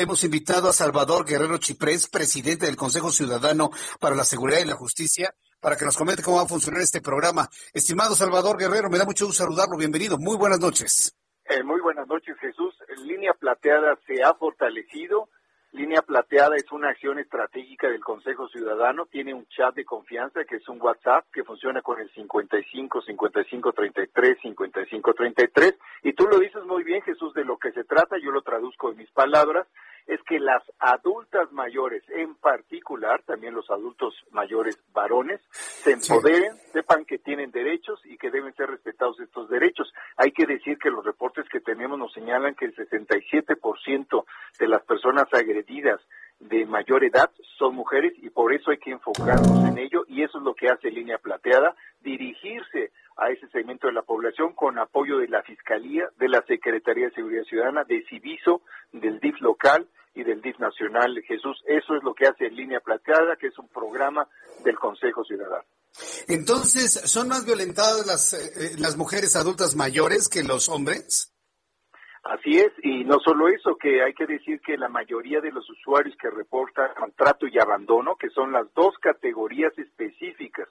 Hemos invitado a Salvador Guerrero Chiprés, presidente del Consejo Ciudadano para la Seguridad y la Justicia, para que nos comente cómo va a funcionar este programa. Estimado Salvador Guerrero, me da mucho gusto saludarlo. Bienvenido. Muy buenas noches. Eh, muy buenas noches, Jesús. Línea Plateada se ha fortalecido. Línea Plateada es una acción estratégica del Consejo Ciudadano. Tiene un chat de confianza que es un WhatsApp que funciona con el 55 55 33 55 33. Y tú lo dices muy bien, Jesús, de lo que se trata. Yo lo traduzco en mis palabras es que las adultas mayores, en particular, también los adultos mayores varones, se empoderen, sepan que tienen derechos y que deben ser respetados estos derechos. Hay que decir que los reportes que tenemos nos señalan que el 67% de las personas agredidas de mayor edad son mujeres y por eso hay que enfocarnos en ello y eso es lo que hace Línea Plateada, dirigirse a ese segmento de la población con apoyo de la Fiscalía, de la Secretaría de Seguridad Ciudadana, de Civiso, del DIF local y del DIF nacional. Jesús, eso es lo que hace Línea Plateada, que es un programa del Consejo Ciudadano. Entonces, ¿son más violentadas las, eh, las mujeres adultas mayores que los hombres? Así es, y no solo eso, que hay que decir que la mayoría de los usuarios que reportan maltrato y abandono, que son las dos categorías específicas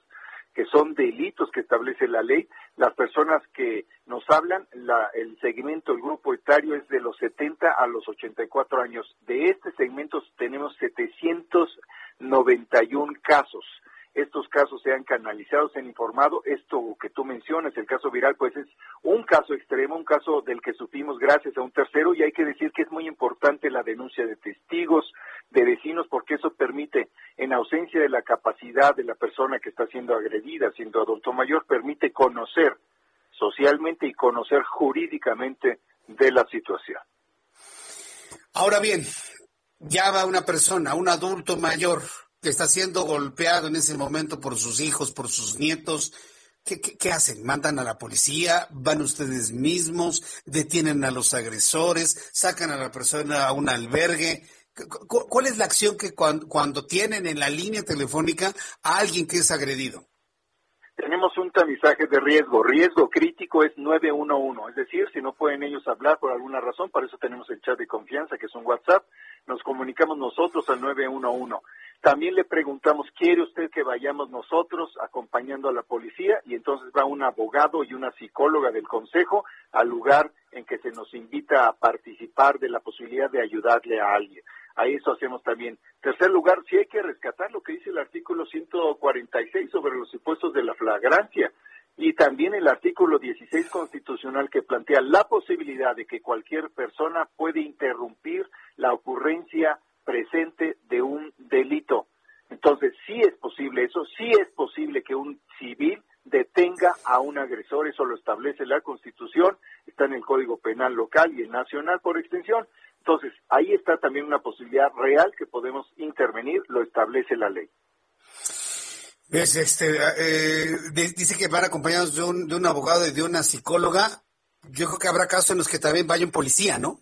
que son delitos que establece la ley. Las personas que nos hablan, la, el segmento, el grupo etario es de los 70 a los 84 años. De este segmento tenemos 791 casos estos casos sean canalizados, sean informado. Esto que tú mencionas, el caso viral, pues es un caso extremo, un caso del que supimos gracias a un tercero y hay que decir que es muy importante la denuncia de testigos, de vecinos, porque eso permite, en ausencia de la capacidad de la persona que está siendo agredida, siendo adulto mayor, permite conocer socialmente y conocer jurídicamente de la situación. Ahora bien, ya va una persona, un adulto mayor, está siendo golpeado en ese momento por sus hijos, por sus nietos, ¿qué, hacen? ¿Mandan a la policía? ¿Van ustedes mismos? ¿Detienen a los agresores? ¿Sacan a la persona a un albergue? ¿Cuál es la acción que cuando, tienen en la línea telefónica a alguien que es agredido? Tenemos un tamizaje de riesgo. Riesgo crítico es 911, es decir, si no pueden ellos hablar por alguna razón, para eso tenemos el chat de confianza, que es un WhatsApp, nos comunicamos nosotros al 911. También le preguntamos, ¿quiere usted que vayamos nosotros acompañando a la policía? Y entonces va un abogado y una psicóloga del consejo al lugar en que se nos invita a participar de la posibilidad de ayudarle a alguien. A eso hacemos también. Tercer lugar, si hay que rescatar lo que dice el artículo 146 sobre los impuestos de la flagrancia y también el artículo 16 constitucional que plantea la posibilidad de que cualquier persona puede interrumpir la ocurrencia presente de un delito. Entonces, sí es posible eso, sí es posible que un civil detenga a un agresor, eso lo establece la Constitución, está en el Código Penal local y el nacional por extensión. Entonces, ahí está también una posibilidad real que podemos intervenir, lo establece la ley. este, eh, dice que van acompañados de un, de un abogado y de una psicóloga. Yo creo que habrá casos en los que también vaya un policía, ¿no?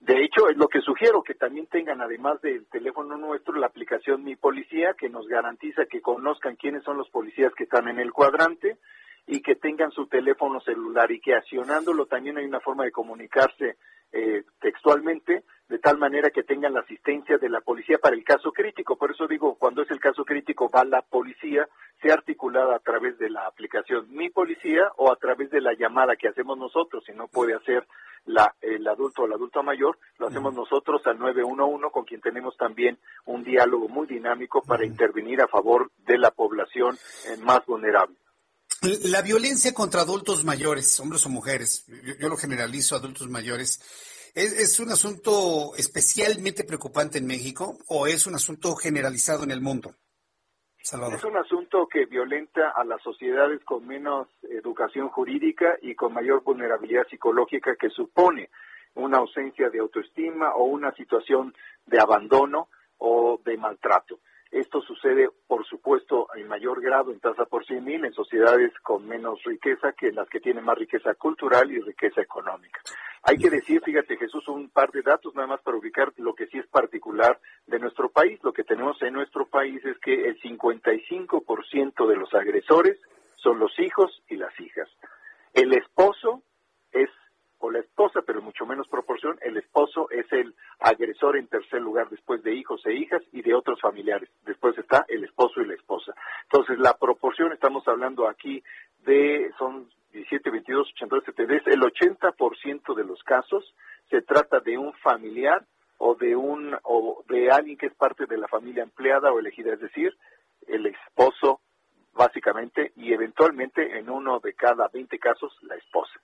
De hecho, es lo que sugiero que también tengan, además del teléfono nuestro, la aplicación Mi Policía, que nos garantiza que conozcan quiénes son los policías que están en el cuadrante y que tengan su teléfono celular y que accionándolo también hay una forma de comunicarse eh, textualmente, de tal manera que tengan la asistencia de la policía para el caso crítico. Por eso digo, cuando es el caso crítico, va la policía, sea articulada a través de la aplicación Mi Policía o a través de la llamada que hacemos nosotros, si no puede hacer la, el adulto o el adulto mayor, lo hacemos nosotros al 911, con quien tenemos también un diálogo muy dinámico para intervenir a favor de la población eh, más vulnerable. La violencia contra adultos mayores, hombres o mujeres, yo, lo generalizo, adultos mayores, ¿es, un asunto especialmente preocupante en México o es un asunto generalizado en el mundo? Salvador. Es un asunto que violenta a las sociedades con menos educación jurídica y con mayor vulnerabilidad psicológica que supone una ausencia de autoestima o una situación de abandono o de maltrato. Esto sucede, por supuesto, en mayor grado en tasa por 100.000 en sociedades con menos riqueza que las que tienen más riqueza cultural y riqueza económica. Hay que decir, fíjate Jesús, un par de datos nada más para ubicar lo que sí es particular de nuestro país. Lo que tenemos en nuestro país es que el 55% de los agresores son los hijos y las hijas. El esposo es o la esposa, pero mucho menos proporción, el esposo es el agresor en tercer lugar después de hijos e hijas y de otros familiares. Después está el esposo y la esposa. Entonces, la proporción, estamos hablando aquí de, son 17, 22, 82, 70, el 80% de los casos se trata de un familiar o de un o de alguien que es parte de la familia empleada o elegida, es decir, el esposo básicamente y eventualmente en uno de cada 20 casos la esposa.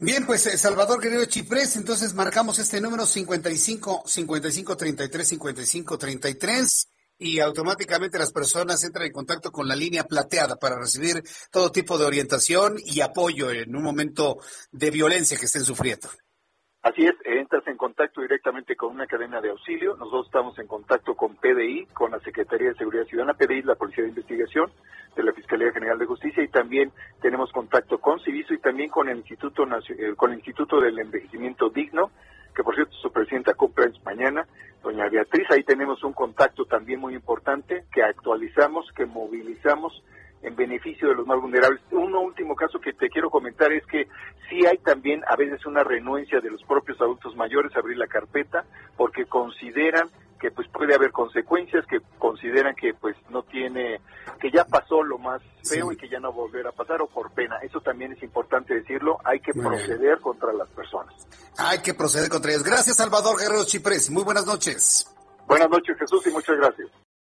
Bien, pues eh, Salvador Guerrero Chiprés, entonces marcamos este número 55 55 33 55 33 y automáticamente las personas entran en contacto con la línea plateada para recibir todo tipo de orientación y apoyo en un momento de violencia que estén sufriendo. Así es, entras en contacto directamente con una cadena de auxilio. Nosotros estamos en contacto con PDI, con la Secretaría de Seguridad Ciudadana, PDI, la Policía de Investigación de la Fiscalía General de Justicia, y también tenemos contacto con Civiso y también con el Instituto, eh, con el Instituto del Envejecimiento Digno, que por cierto su presidenta cumple mañana, doña Beatriz. Ahí tenemos un contacto también muy importante que actualizamos, que movilizamos en beneficio de los más vulnerables. Un último caso que te quiero comentar es que sí hay también a veces una renuencia de los propios adultos mayores a abrir la carpeta porque consideran que pues puede haber consecuencias, que consideran que pues no tiene, que ya pasó lo más feo y que ya no volverá a pasar o por pena. Eso también es importante decirlo, hay que proceder contra las personas. Hay que proceder contra ellas. Gracias Salvador Guerrero Chiprés, muy buenas noches. Buenas noches Jesús y muchas gracias.